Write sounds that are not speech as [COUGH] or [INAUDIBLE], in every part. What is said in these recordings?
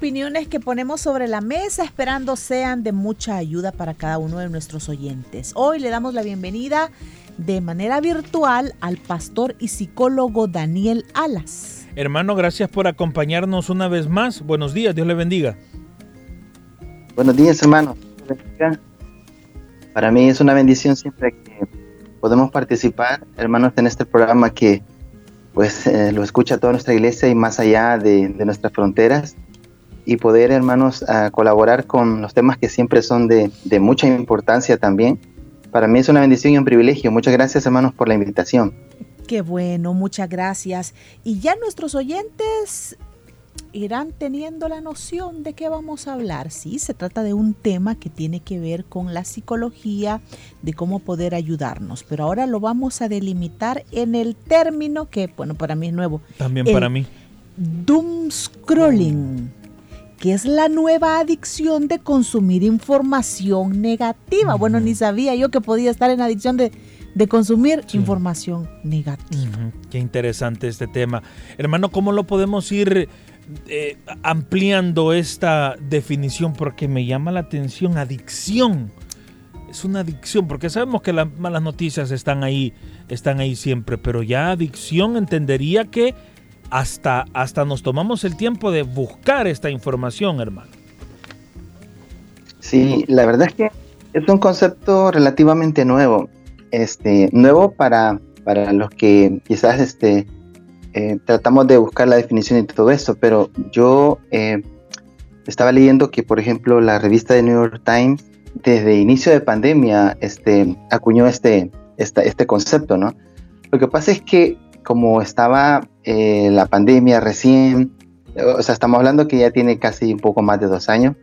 Opiniones que ponemos sobre la mesa esperando sean de mucha ayuda para cada uno de nuestros oyentes. Hoy le damos la bienvenida de manera virtual al pastor y psicólogo Daniel Alas. Hermano, gracias por acompañarnos una vez más. Buenos días, Dios le bendiga. Buenos días, hermano. Para mí es una bendición siempre que podemos participar, hermanos, en este programa que pues eh, lo escucha toda nuestra iglesia y más allá de, de nuestras fronteras y poder, hermanos, colaborar con los temas que siempre son de, mucha importancia también. Para mí es una bendición y un privilegio. Muchas gracias, hermanos, por la invitación. Qué bueno, muchas gracias. Y ya nuestros oyentes irán teniendo la noción de qué vamos a hablar. Sí, se trata de un tema que tiene que ver con la psicología, de cómo poder ayudarnos. Pero ahora lo vamos a delimitar en el término que, bueno, para mí es nuevo. También para mí. Doom scrolling que es la nueva adicción de consumir información negativa. Bueno, ni sabía yo que podía estar en adicción de, consumir información negativa. Qué interesante este tema. Hermano, ¿cómo lo podemos ir eh, ampliando esta definición? Porque me llama la atención, adicción. Es una adicción, porque sabemos que las malas noticias están ahí, están ahí siempre, pero ya adicción entendería que hasta, hasta nos tomamos el tiempo de buscar esta información, hermano. Sí, la verdad es que es un concepto relativamente nuevo, este, nuevo para, para los que quizás este, eh, tratamos de buscar la definición y todo esto, pero yo eh, estaba leyendo que, por ejemplo, la revista de New York Times, desde inicio de pandemia, este, acuñó este, este concepto, ¿no? Lo que pasa es que como estaba eh, la pandemia recién, o sea, estamos hablando que ya tiene casi un poco más de dos años,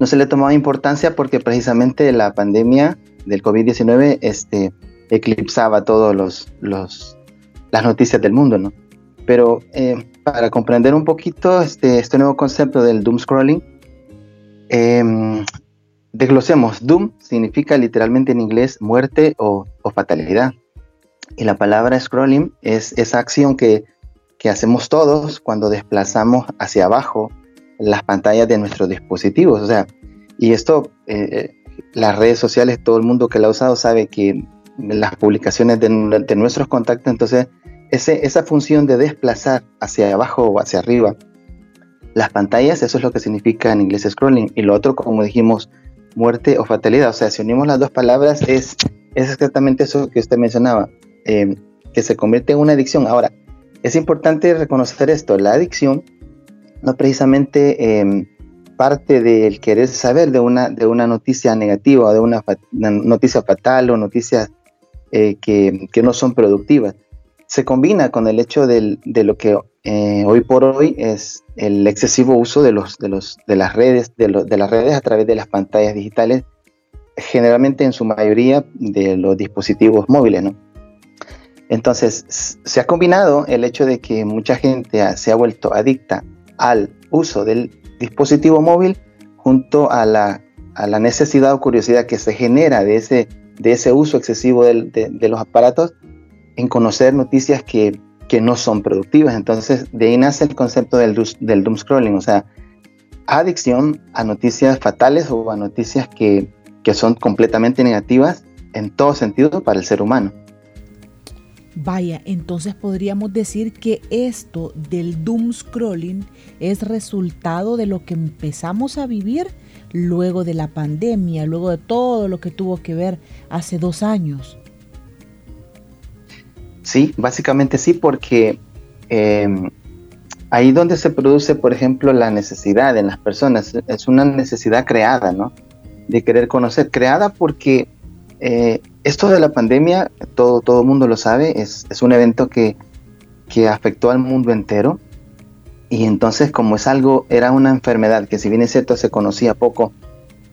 no se le tomaba importancia porque precisamente la pandemia del COVID-19 este, eclipsaba todas los, los, las noticias del mundo, ¿no? Pero eh, para comprender un poquito este, este nuevo concepto del doom scrolling, eh, desglosemos. Doom significa literalmente en inglés muerte o, o fatalidad. Y la palabra scrolling es esa acción que, hacemos todos cuando desplazamos hacia abajo las pantallas de nuestros dispositivos. O sea, y esto, eh, eh, las redes sociales, todo el mundo que la ha usado sabe que las publicaciones de, nuestros contactos, entonces ese, esa función de desplazar hacia abajo o hacia arriba las pantallas, eso es lo que significa en inglés scrolling. Y lo otro, como dijimos, muerte o fatalidad. O sea, si unimos las dos palabras, es, es exactamente eso que usted mencionaba. Eh, que se convierte en una adicción. Ahora, es importante reconocer esto, la adicción no precisamente em, parte del querer saber de una, de una noticia negativa de una, noticia fatal o noticias eh, que, que, no son productivas. Se combina con el hecho de lo que eh, hoy por hoy es el excesivo uso de, los, de, los, de, las redes, de, de las redes a través de las pantallas digitales, generalmente en su mayoría de los dispositivos móviles, ¿no? Entonces, se ha combinado el hecho de que mucha gente se ha vuelto adicta al uso del dispositivo móvil junto a la, necesidad o curiosidad que se genera de ese, uso excesivo de, los aparatos en conocer noticias que, no son productivas. Entonces, de ahí nace el concepto del, doom scrolling, o sea, adicción a noticias fatales o a noticias que son completamente negativas en todo sentido para el ser humano. Vaya, entonces podríamos decir que esto del doom scrolling es resultado de lo que empezamos a vivir luego de la pandemia, luego de todo lo que tuvo que ver hace dos años. Sí, básicamente sí, porque em, ahí donde se produce, por ejemplo, la necesidad en las personas, es una necesidad creada, ¿no? De querer conocer, creada porque eh, esto de la pandemia, todo el mundo lo sabe, es, un evento que, que afectó al mundo entero. Y entonces como es algo, era una enfermedad que si bien es cierto se conocía poco,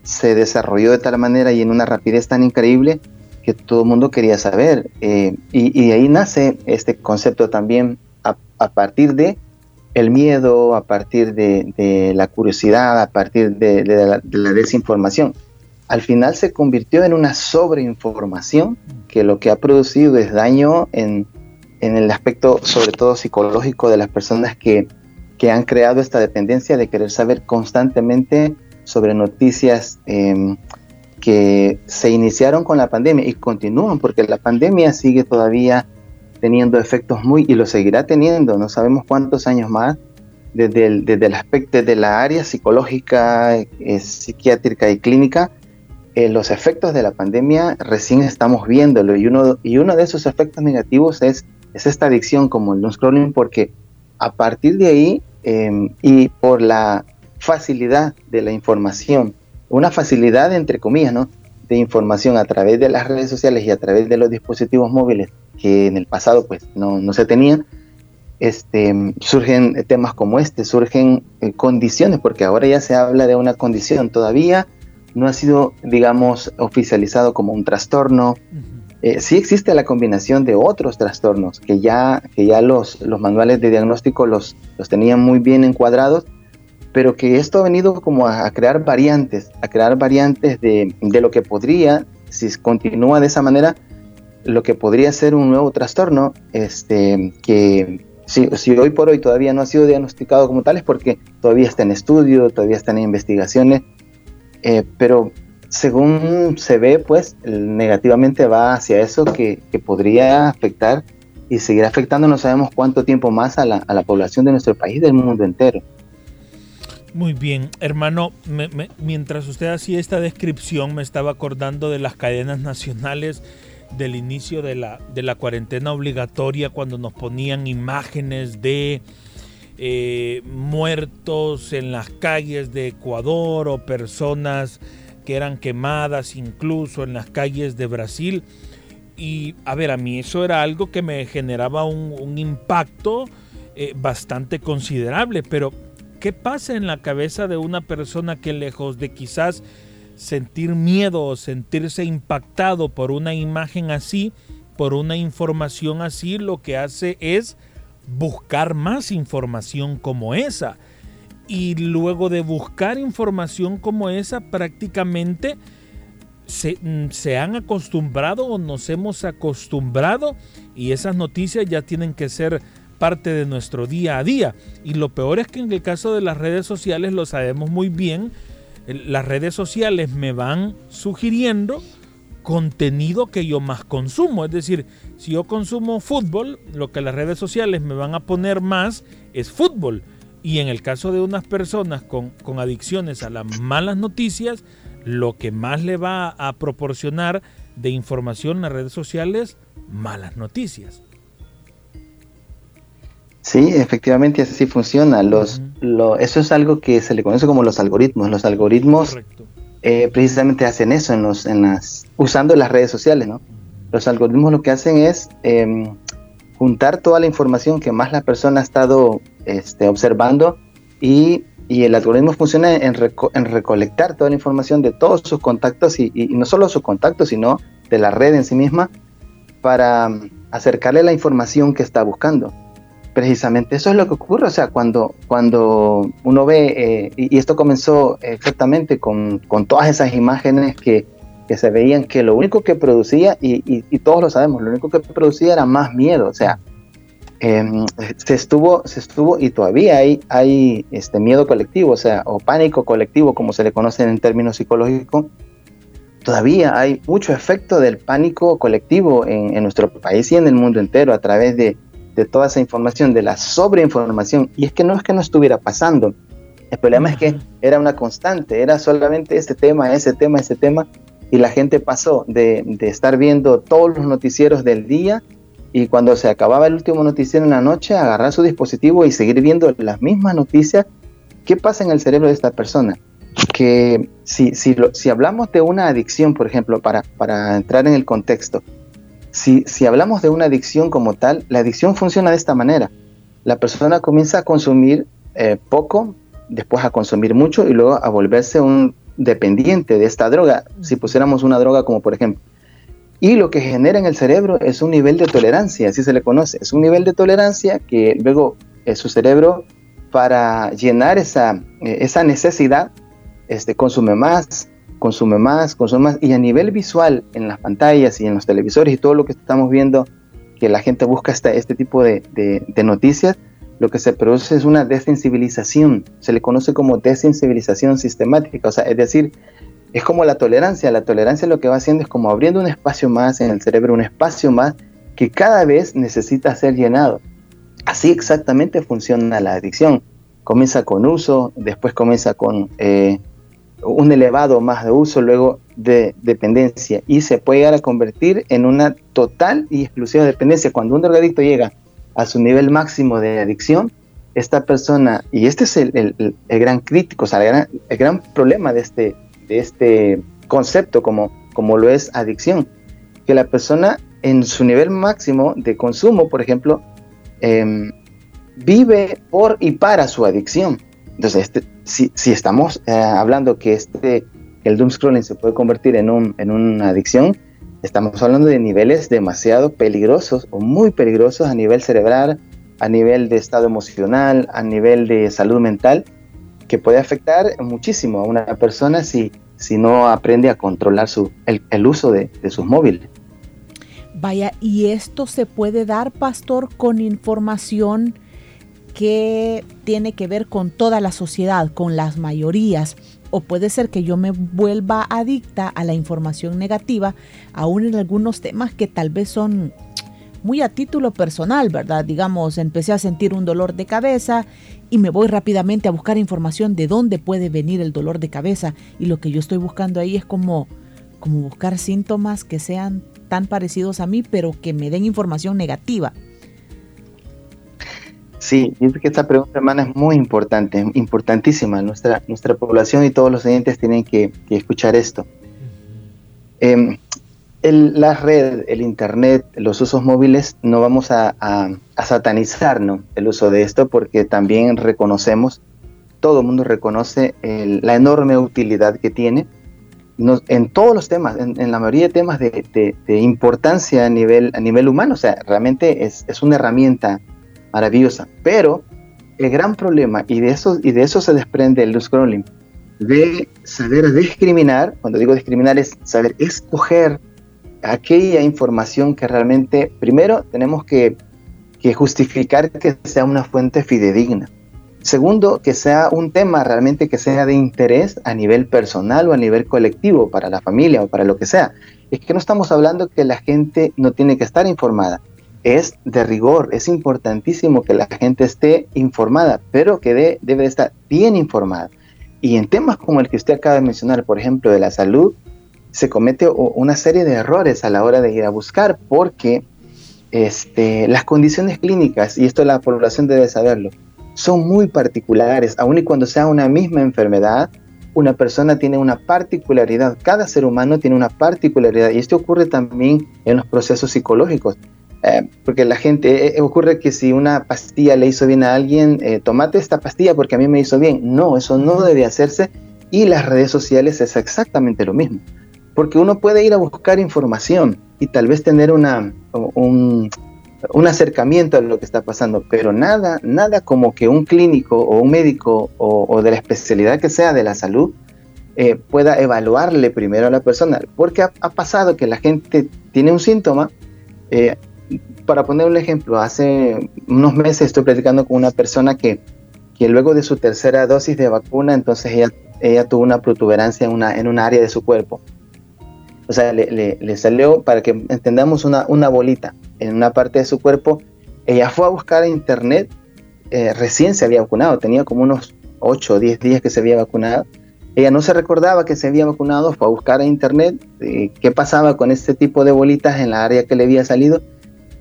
se desarrolló de tal manera y en una rapidez tan increíble que todo el mundo quería saber. Eh, y, de ahí nace este concepto también a, partir de el miedo, a partir de, la curiosidad, a partir de, la, desinformación. Al final se convirtió en una sobreinformación que lo que ha producido es daño en, el aspecto sobre todo psicológico de las personas que, han creado esta dependencia de querer saber constantemente sobre noticias em, que se iniciaron con la pandemia y continúan porque la pandemia sigue todavía teniendo efectos muy y lo seguirá teniendo, no sabemos cuántos años más, desde el, desde el aspecto de la área psicológica, eh, psiquiátrica y clínica, eh, los efectos de la pandemia recién estamos viéndolo y uno, y uno de esos efectos negativos es, es esta adicción como el scrolling porque a partir de ahí em, y por la facilidad de la información, una facilidad entre comillas, ¿no? de información a través de las redes sociales y a través de los dispositivos móviles que en el pasado pues no, no se tenían, este, surgen temas como este, surgen eh, condiciones, porque ahora ya se habla de una condición, todavía no ha sido, digamos, oficializado como un trastorno. Eh, sí existe la combinación de otros trastornos que ya, que ya los, los manuales de diagnóstico los, los tenían muy bien encuadrados, pero que esto ha venido como a, crear variantes, a crear variantes de, de, lo que podría, si continúa de esa manera, lo que podría ser un nuevo trastorno, este, que si, si, hoy por hoy todavía no ha sido diagnosticado como tal es porque todavía está en estudio, todavía están en investigaciones, eh, pero según se ve, pues negativamente va hacia eso que, podría afectar y seguir afectando, no sabemos cuánto tiempo más a la, a la población de nuestro país, del mundo entero. Muy bien, hermano, mientras usted hacía esta descripción me estaba acordando de las cadenas nacionales del inicio de la, de la cuarentena obligatoria cuando nos ponían imágenes de eh, muertos en las calles de Ecuador o personas que eran quemadas incluso en las calles de Brasil. Y a ver, a mí eso era algo que me generaba un, impacto eh, bastante considerable, pero ¿Qué pasa en la cabeza de una persona que lejos de quizás sentir miedo o sentirse impactado por una imagen así, por una información así, lo que hace es buscar más información como esa? Y luego de buscar información como esa, prácticamente se, se, han acostumbrado o nos hemos acostumbrado y esas noticias ya tienen que ser parte de nuestro día a día. Y lo peor es que en el caso de las redes sociales lo sabemos muy bien, las redes sociales me van sugiriendo contenido que yo más consumo. Es decir, si yo consumo fútbol, lo que las redes sociales me van a poner más es fútbol. Y en el caso de unas personas con, con adicciones a las malas noticias, lo que más le va a proporcionar de información en las redes sociales, malas noticias. Sí, efectivamente así funciona. Los, eso es algo que se le conoce como los algoritmos. Los algoritmos eh, precisamente hacen eso en los, en las, usando las redes sociales. ¿no? Los algoritmos lo que hacen es em, juntar toda la información que más la persona ha estado este, observando y, y, el algoritmo funciona en, en, recolectar toda la información de todos sus contactos y, y no solo sus contactos, sino de la red en sí misma para mm, acercarle la información que está buscando precisamente eso es lo que ocurre, o sea, cuando, cuando uno ve, eh, y, esto comenzó exactamente con, con todas esas imágenes que, que, se veían que lo único que producía, y, y, todos lo sabemos, lo único que producía era más miedo, o sea, em, se estuvo, se estuvo, y todavía hay, hay este miedo colectivo, o sea, o pánico colectivo, como se le conoce en términos psicológicos, todavía hay mucho efecto del pánico colectivo en, en nuestro país y en el mundo entero a través de de toda esa información, de la sobreinformación. Y es que no es que no estuviera pasando. El problema es que era una constante, era solamente este tema, ese tema, ese tema. Y la gente pasó de, de estar viendo todos los noticieros del día y cuando se acababa el último noticiero en la noche, agarrar su dispositivo y seguir viendo las mismas noticias. ¿Qué pasa en el cerebro de esta persona? Que si, si, si hablamos de una adicción, por ejemplo, para, para entrar en el contexto, si, hablamos de una adicción como tal, la adicción funciona de esta manera. La persona comienza a consumir eh, poco, después a consumir mucho y luego a volverse un dependiente de esta droga. Si pusiéramos una droga como por ejemplo y lo que genera en el cerebro es un nivel de tolerancia, así se le conoce. Es un nivel de tolerancia que luego eh, su cerebro, para llenar esa, eh, esa necesidad, este, consume más, consume más, consume más. Y a nivel visual, en las pantallas y en los televisores y todo lo que estamos viendo, que la gente busca este, tipo de, de noticias, lo que se produce es una desensibilización. Se le conoce como desensibilización sistemática. O sea, es decir, es como la tolerancia. La tolerancia lo que va haciendo es como abriendo un espacio más en el cerebro, un espacio más que cada vez necesita ser llenado. Así exactamente funciona la adicción. Comienza con uso, después comienza con eh, un elevado más de uso, luego de dependencia y se puede llegar a convertir en una total y exclusiva dependencia. Cuando un drogadicto llega a su nivel máximo de adicción, esta persona, y este es el, gran crítico, o sea, el gran problema de este, de este concepto como, como lo es adicción, que la persona en su nivel máximo de consumo, por ejemplo, em, vive por y para su adicción. Entonces, este, si, estamos eh, hablando que este, el doom scrolling se puede convertir en, un, en una adicción, estamos hablando de niveles demasiado peligrosos o muy peligrosos a nivel cerebral, a nivel de estado emocional, a nivel de salud mental, que puede afectar muchísimo a una persona si, si no aprende a controlar su, el, uso de, de sus móviles. Vaya, y esto se puede dar, pastor, con información que tiene que ver con toda la sociedad, con las mayorías, o puede ser que yo me vuelva adicta a la información negativa, aún en algunos temas que tal vez son muy a título personal, ¿verdad? Digamos, empecé a sentir un dolor de cabeza y me voy rápidamente a buscar información de dónde puede venir el dolor de cabeza y lo que yo estoy buscando ahí es como como buscar síntomas que sean tan parecidos a mí, pero que me den información negativa. Sí, es que esta pregunta, hermana, es muy importante, importantísima. Nuestra, nuestra población y todos los oyentes tienen que, escuchar esto. El, la red, el internet, los usos móviles, no vamos a, a, satanizar el uso de esto porque también reconocemos, todo el mundo reconoce la enorme utilidad que tiene. En todos los temas, en, la mayoría de temas de, importancia a nivel, a nivel humano, o sea, realmente es, es, una herramienta maravillosa, pero el gran problema, y de eso, y de eso se desprende el scrolling, de saber discriminar, cuando digo discriminar es saber escoger aquella información que realmente, primero, tenemos que, justificar que sea una fuente fidedigna. Segundo, que sea un tema realmente que sea de interés a nivel personal o a nivel colectivo para la familia o para lo que sea. Es que no estamos hablando que la gente no tiene que estar informada. Es de rigor, es importantísimo que la gente esté informada, pero que debe estar bien informada. Y en temas como el que usted acaba de mencionar, por ejemplo, de la salud, se comete una serie de errores a la hora de ir a buscar porque este, las condiciones clínicas, y esto la población debe saberlo, son muy particulares, aun y cuando sea una misma enfermedad, una persona tiene una particularidad, cada ser humano tiene una particularidad, y esto ocurre también en los procesos psicológicos, eh, porque la gente, eh, eh, ocurre que si una pastilla le hizo bien a alguien, tomate esta pastilla porque a mí me hizo bien, no, eso no debe hacerse, y las redes sociales es exactamente lo mismo porque uno puede ir a buscar información y tal vez tener una, un, acercamiento a lo que está pasando, pero nada, nada como que un clínico o un médico o, de la especialidad que sea de la salud eh, pueda evaluarle primero a la persona, porque ha, pasado que la gente tiene un síntoma, eh, para poner un ejemplo, hace unos meses estoy platicando con una persona que, que luego de su tercera dosis de vacuna, entonces ella, ella tuvo una protuberancia en una, en un área de su cuerpo o sea, le, salió, para que entendamos, una, una, bolita en una parte de su cuerpo. Ella fue a buscar en internet, eh, recién se había vacunado, tenía como unos 8 o 10 días que se había vacunado. Ella no se recordaba que se había vacunado, fue a buscar en internet eh, qué pasaba con este tipo de bolitas en la área que le había salido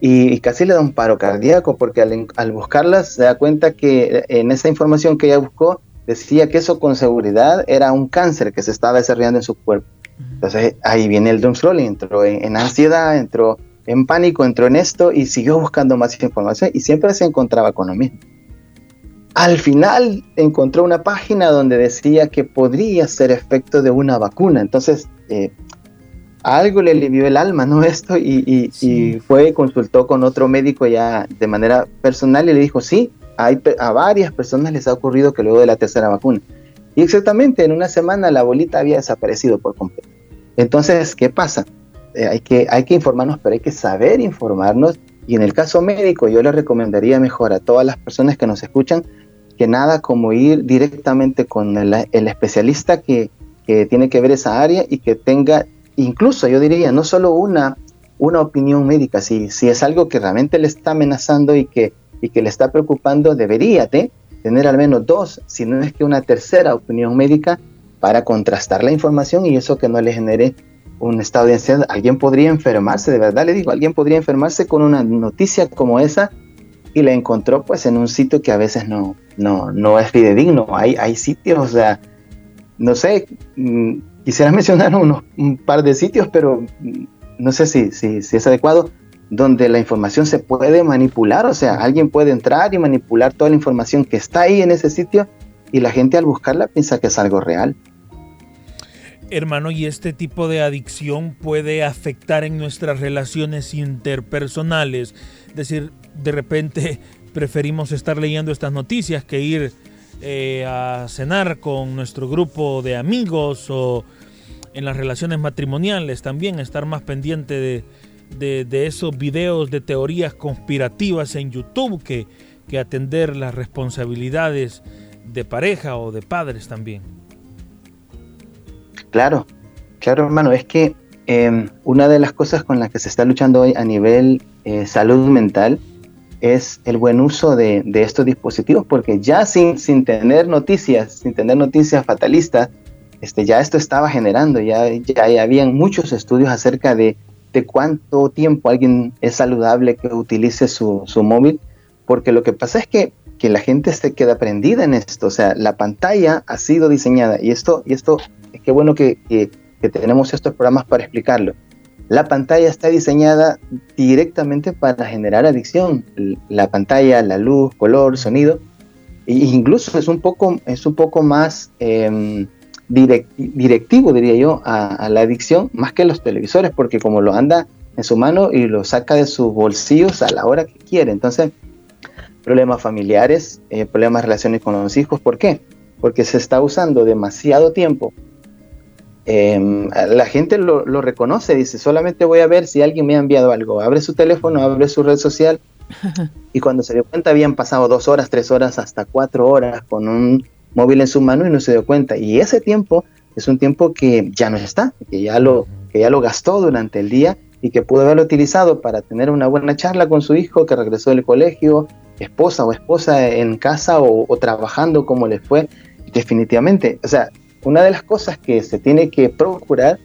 y, casi le da un paro cardíaco porque al, al buscarlas se da cuenta que en esa información que ella buscó decía que eso con seguridad era un cáncer que se estaba desarrollando en su cuerpo. Entonces ahí viene el doom scrolling, entró en, ansiedad, entró en pánico entró en esto y siguió buscando más información y siempre se encontraba con lo mismo. Al final encontró una página donde decía que podría ser efecto de una vacuna. Entonces, eh, algo le alivió el alma, ¿no? [LAUGHS] Esto, y, y, fue y consultó con otro médico ya de manera personal y le dijo, sí, hay, a varias personas les ha ocurrido que luego de la tercera vacuna. Y exactamente en una semana la bolita había desaparecido por completo. Entonces, ¿qué pasa? Eh, hay, que, hay que informarnos, pero hay que saber informarnos. Y en el caso médico, yo le recomendaría mejor a todas las personas que nos escuchan que nada como ir directamente con el, el especialista que, que tiene que ver esa área y que tenga incluso yo diría, no solo una, una opinión médica, si, si es algo que realmente le está amenazando y que, y que le está preocupando, debería de tener al menos dos, si no es que una tercera opinión médica para contrastar la información y eso que no le genere un estado de ansiedad. Alguien podría enfermarse, de verdad le digo, alguien podría enfermarse con una noticia como esa y la encontró pues en un sitio que a veces no, no, no es fidedigno. Hay, hay sitios, o sea, no sé, mm, Quisiera [LAUGHS] mencionar unos, un par de sitios, pero no sé si, si, es adecuado, donde la información se puede manipular, o sea, alguien puede entrar y manipular toda la información que está ahí en ese sitio y la gente al buscarla piensa que es algo real. Hermano, ¿y este tipo de adicción puede afectar en nuestras relaciones interpersonales? Es decir, de repente [LAUGHS] preferimos estar leyendo estas noticias que ir eh, a cenar con nuestro grupo de amigos o en las relaciones matrimoniales también, estar más pendiente de, esos videos de teorías conspirativas en YouTube que, que atender las responsabilidades de pareja o de padres también. Claro, claro hermano, es que em, una de las cosas con las que se está luchando hoy a nivel eh, salud mental es el buen uso de, de, estos dispositivos, porque ya sin, sin tener noticias, sin tener noticias fatalistas, este, ya esto estaba generando, ya, ya, habían muchos estudios acerca de, de, cuánto tiempo alguien es saludable que utilice su, su, móvil, porque lo que pasa es que, que la gente se queda prendida en esto, o sea, la pantalla ha sido diseñada, y esto, y esto, es que bueno que, que, tenemos estos programas para explicarlo. La pantalla está diseñada directamente para generar adicción. La pantalla, la luz, color, sonido. E incluso es un poco, es un poco más eh, directivo, diría yo, a, la adicción, más que los televisores, porque como lo anda en su mano y lo saca de sus bolsillos a la hora que quiere. Entonces, problemas familiares, eh, problemas de relaciones con los hijos, ¿por qué? Porque se está usando demasiado tiempo. Em, la gente lo, lo, reconoce, dice, solamente voy a ver si alguien me ha enviado algo. Abre su teléfono, abre su red social [LAUGHS] y cuando se dio cuenta habían pasado dos horas, tres horas, hasta cuatro horas con un móvil en su mano y no se dio cuenta. Y ese tiempo es un tiempo que ya no está, que ya lo, que ya lo gastó durante el día y que pudo haberlo utilizado para tener una buena charla con su hijo que regresó del colegio, esposa o esposa en casa o, trabajando como le fue. Definitivamente, o sea, una de las cosas que se tiene que procurar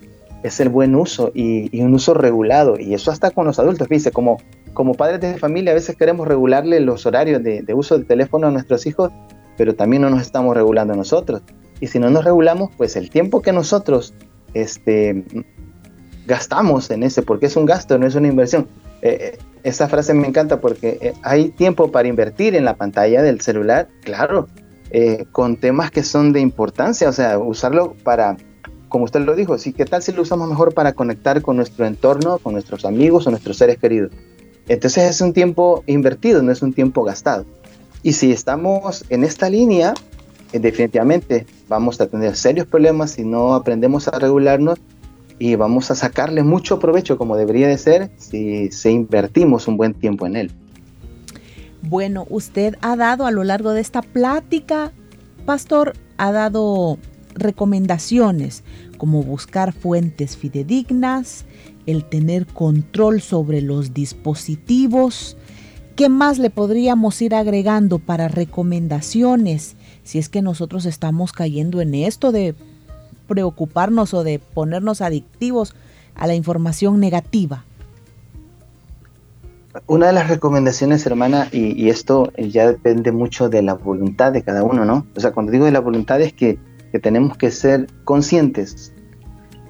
es el buen uso y, un uso regulado. Y eso hasta con los adultos, fíjese, como, como padres de familia a veces queremos regularle los horarios de, de uso del teléfono a nuestros hijos pero también no nos estamos regulando nosotros. Y si no nos regulamos, pues el tiempo que nosotros este, gastamos en ese, porque es un gasto, no es una inversión. Eh, eh, esa frase me encanta porque eh, hay tiempo para invertir en la pantalla del celular, claro, con temas que son de importancia, o sea, usarlo para, como usted lo dijo, sí, ¿qué tal si lo usamos mejor para conectar con nuestro entorno, con nuestros amigos o nuestros seres queridos? Entonces es un tiempo invertido, no es un tiempo gastado. Y si estamos en esta línea, eh, definitivamente vamos a tener serios problemas si no aprendemos a regularnos y vamos a sacarle mucho provecho como debería de ser si, se invertimos un buen tiempo en él. Bueno, usted ha dado a lo largo de esta plática, pastor, ha dado recomendaciones como buscar fuentes fidedignas, el tener control sobre los dispositivos, ¿Qué más le podríamos ir agregando para recomendaciones si es que nosotros estamos cayendo en esto de preocuparnos o de ponernos adictivos a la información negativa? Una de las recomendaciones, hermana, y, esto ya depende mucho de la voluntad de cada uno, ¿no? O sea, cuando digo de la voluntad es que, que tenemos que ser conscientes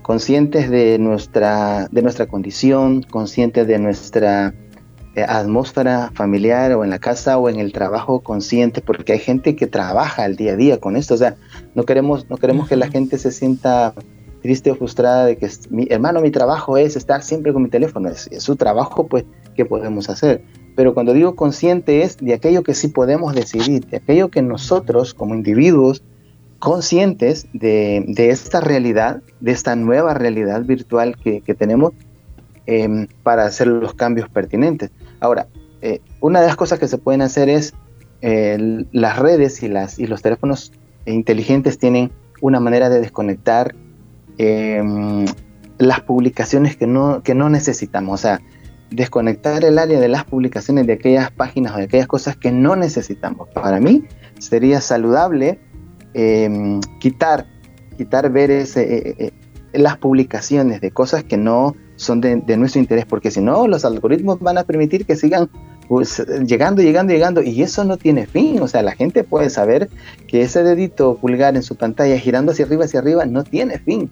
conscientes de nuestra, de nuestra condición, conscientes de nuestra atmósfera familiar o en la casa o en el trabajo, conscientes, porque hay gente que trabaja el día a día con esto. O sea, no queremos, no queremos que la gente se sienta triste o frustrada de que mi hermano, mi trabajo es estar siempre con mi teléfono. Es, es su trabajo, pues, ¿qué podemos hacer? Pero cuando digo consciente es de aquello que sí podemos decidir, de aquello que nosotros como individuos conscientes de, esta realidad, de esta nueva realidad virtual que, tenemos em, para hacer los cambios pertinentes. Ahora, eh, una de las cosas que se pueden hacer es eh, las redes y, los teléfonos inteligentes tienen una manera de desconectar em, las publicaciones que no, necesitamos. O sea, desconectar el área de las publicaciones de aquellas páginas o de aquellas cosas que no necesitamos. Para mí sería saludable Em, quitar, quitar ver ese, eh, las publicaciones de cosas que no son de, nuestro interés, porque si no, los algoritmos van a permitir que sigan pues, llegando, llegando, llegando, y eso no tiene fin. O sea, la gente puede saber que ese dedito pulgar en su pantalla girando hacia arriba, hacia arriba, no tiene fin.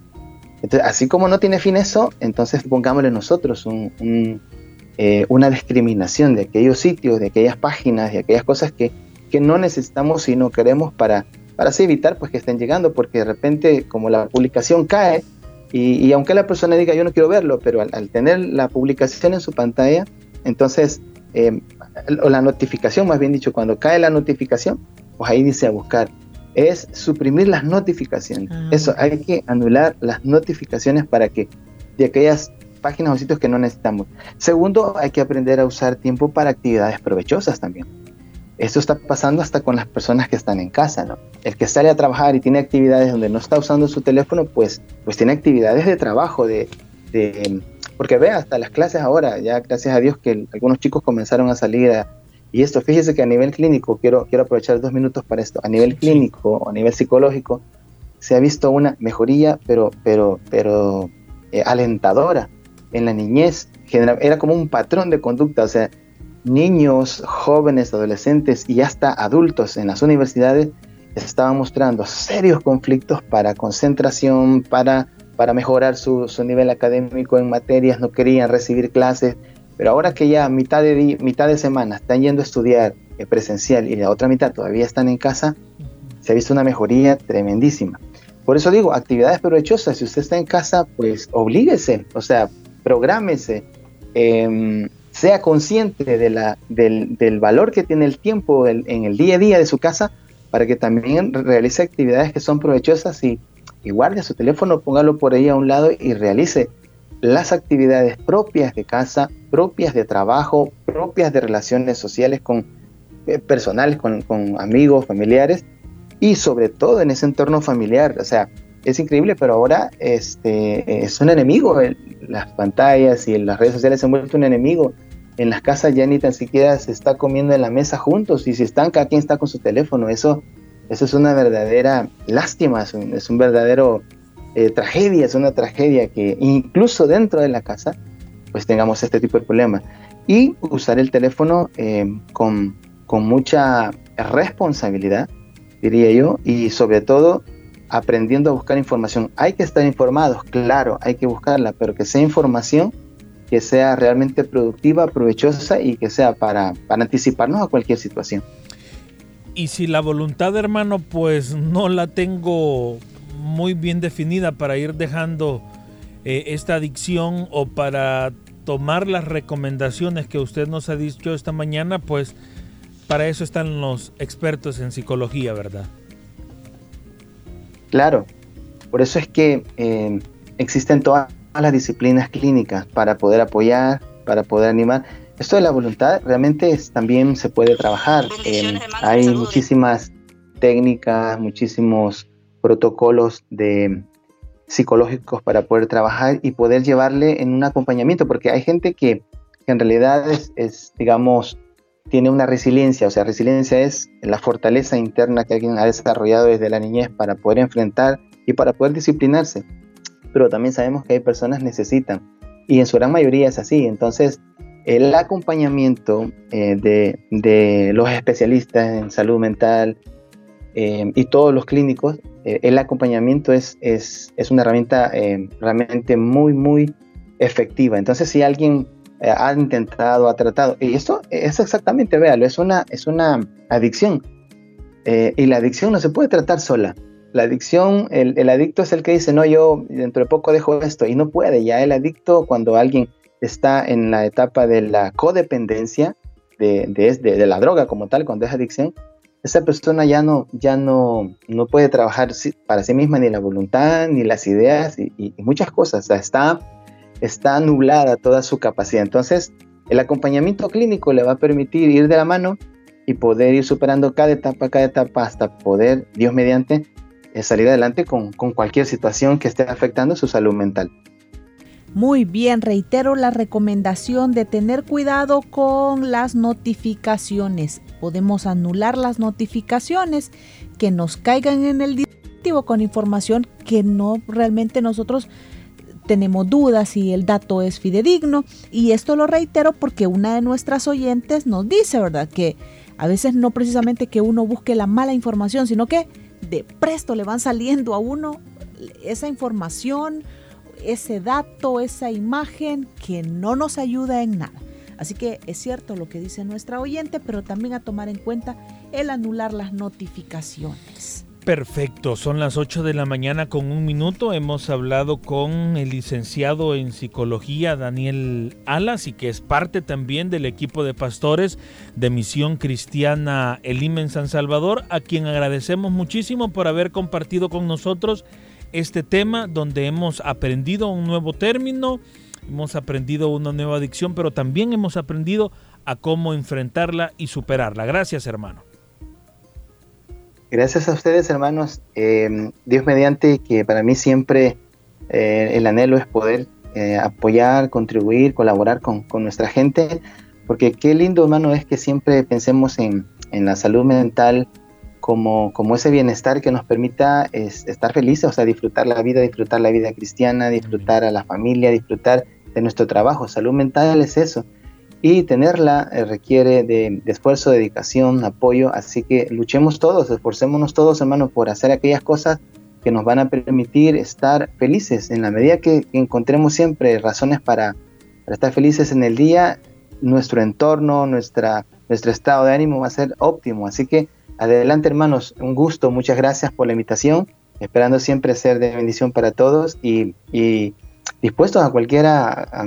Entonces, así como no tiene fin eso, entonces pongámosle nosotros eh, una discriminación de aquellos sitios, de aquellas páginas, de aquellas cosas que, que no necesitamos y no queremos para para así evitar pues que estén llegando, porque de repente como la publicación cae, y, aunque la persona diga yo no quiero verlo, pero al, tener la publicación en su pantalla, entonces, em, o la notificación, más bien dicho, cuando cae la notificación, pues ahí dice a buscar, es suprimir las notificaciones. Ah. Eso, hay que anular las notificaciones para que de aquellas páginas o sitios que no necesitamos. Segundo, hay que aprender a usar tiempo para actividades provechosas también. Esto está pasando hasta con las personas que están en casa, ¿no? El que sale a trabajar y tiene actividades donde no está usando su teléfono, pues, pues tiene actividades de trabajo, de, porque ve hasta las clases ahora, ya gracias a Dios que algunos chicos comenzaron a salir y esto, fíjese que a nivel clínico, quiero, quiero aprovechar dos minutos para esto, a nivel clínico o a nivel psicológico, se ha visto una mejoría, pero, pero, pero eh, alentadora en la niñez. era como un patrón de conducta, o sea, niños, jóvenes, adolescentes y hasta adultos en las universidades estaban mostrando serios conflictos para concentración, para, para mejorar su, nivel académico en materias, no querían recibir clases, pero ahora que ya mitad de, mitad de semana están yendo a estudiar eh, presencial y la otra mitad todavía están en casa, se ha visto una mejoría tremendísima. Por eso digo, actividades provechosas, si usted está en casa, pues oblíguese, o sea, prográmese. Em, sea consciente de la, del, valor que tiene el tiempo en el día a día de su casa para que también realice actividades que son provechosas y, guarde su teléfono, póngalo por ahí a un lado y realice las actividades propias de casa, propias de trabajo, propias de relaciones sociales con eh, personales, con, amigos, familiares y sobre todo en ese entorno familiar. O sea, es increíble, pero ahora este, es un enemigo. las pantallas y las redes sociales se han vuelto un enemigo. En las casas ya ni tan siquiera se está comiendo en la mesa juntos y si están, cada quien está con su teléfono. Eso, eso es una verdadera lástima, es un, verdadero eh, tragedia, es una tragedia que incluso dentro de la casa pues tengamos este tipo de problemas. Y usar el teléfono eh, con, con mucha responsabilidad, diría yo, y sobre todo aprendiendo a buscar información. Hay que estar informados, claro, hay que buscarla, pero que sea información que sea realmente productiva, provechosa y que sea para, anticiparnos a cualquier situación. Y si la voluntad, hermano, pues no la tengo muy bien definida para ir dejando eh, esta adicción o para tomar las recomendaciones que usted nos ha dicho esta mañana, pues para eso están los expertos en psicología, ¿verdad? Claro, por eso es que eh, existen todas las disciplinas clínicas para poder apoyar, para poder animar. Esto de la voluntad realmente también se puede trabajar. Eh, hay muchísimas técnicas, muchísimos protocolos de psicológicos para poder trabajar y poder llevarle en un acompañamiento, porque hay gente que, en realidad es, digamos, tiene una resiliencia, o sea, resiliencia es la fortaleza interna que alguien ha desarrollado desde la niñez para poder enfrentar y para poder disciplinarse. Pero también sabemos que hay personas necesitan, y en su gran mayoría es así. Entonces, el acompañamiento eh, de, los especialistas en salud mental eh, y todos los clínicos, eh, el acompañamiento es, es, es una herramienta realmente muy, muy efectiva. Entonces, si alguien ha intentado, ha tratado, y esto es exactamente, véalo, es una, es una adicción. y la adicción no se puede tratar sola. La adicción, el, el, adicto es el que dice, no, yo dentro de poco dejo esto y no puede. Ya el adicto, cuando alguien está en la etapa de la codependencia, de, de, de, la droga como tal, cuando es adicción, esa persona ya no, ya no, no puede trabajar para sí misma ni la voluntad, ni las ideas y, muchas cosas. O sea, está, está nublada toda su capacidad. Entonces, el acompañamiento clínico le va a permitir ir de la mano y poder ir superando cada etapa, cada etapa, hasta poder, Dios mediante, eh, salir adelante con, con cualquier situación que esté afectando su salud mental. Muy bien, reitero la recomendación de tener cuidado con las notificaciones. Podemos anular las notificaciones que nos caigan en el dispositivo con información que no realmente nosotros tenemos dudas si el dato es fidedigno. Y esto lo reitero porque una de nuestras oyentes nos dice, ¿verdad? Que a veces no precisamente que uno busque la mala información, sino que de presto le van saliendo a uno esa información ese dato, esa imagen que no nos ayuda en nada. Así que es cierto lo que dice nuestra oyente, pero también a tomar en cuenta el anular las notificaciones. Perfecto, son las 8 de la mañana con un minuto. Hemos hablado con el licenciado en psicología Daniel Alas y que es parte también del equipo de pastores de Misión Cristiana Elim en San Salvador, a quien agradecemos muchísimo por haber compartido con nosotros este tema donde hemos aprendido un nuevo término, hemos aprendido una nueva adicción, pero también hemos aprendido a cómo enfrentarla y superarla. Gracias, hermano. Gracias a ustedes, hermanos. Em, Dios mediante, que para mí siempre eh, el anhelo es poder eh, apoyar, contribuir, colaborar con, nuestra gente, porque qué lindo, hermano, es que siempre pensemos en, en la salud mental como, como ese bienestar que nos permita estar felices, o sea, disfrutar la vida, disfrutar la vida cristiana, disfrutar a la familia, disfrutar de nuestro trabajo. Salud mental es eso. Y tenerla eh, requiere de, esfuerzo, dedicación, apoyo. Así que luchemos todos, esforcémonos todos, hermanos, por hacer aquellas cosas que nos van a permitir estar felices. En la medida que encontremos siempre razones para, estar felices en el día, nuestro entorno, nuestra, nuestro estado de ánimo va a ser óptimo. Así que Adelante hermanos, un gusto, muchas gracias por la invitación, esperando siempre ser de bendición para todos y, dispuestos a cualquier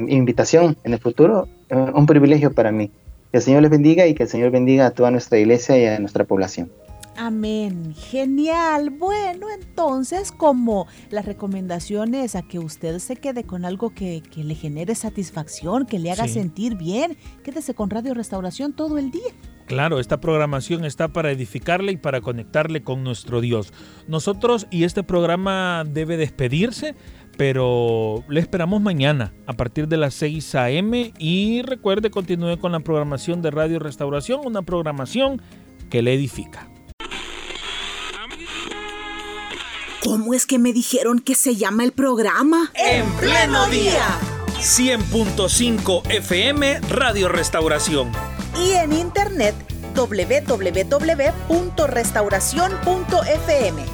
invitación en el futuro, un privilegio para mí. Que el Señor les bendiga y que el Señor bendiga a toda nuestra iglesia y a nuestra población. Amén. Genial. Bueno, entonces como las recomendaciones a que usted se quede con algo que, le genere satisfacción, que le haga sentir bien, quédese con Radio Restauración todo el día. Claro, esta programación está para edificarle y para conectarle con nuestro Dios. Nosotros y este programa debe despedirse, pero le esperamos mañana a partir de las 6 a.m. y recuerde continúe con la programación de Radio Restauración, una programación que le edifica. ¿Cómo es que me dijeron que se llama el programa? En pleno día. 100.5 FM Radio Restauración y en internet www.restauración.fm.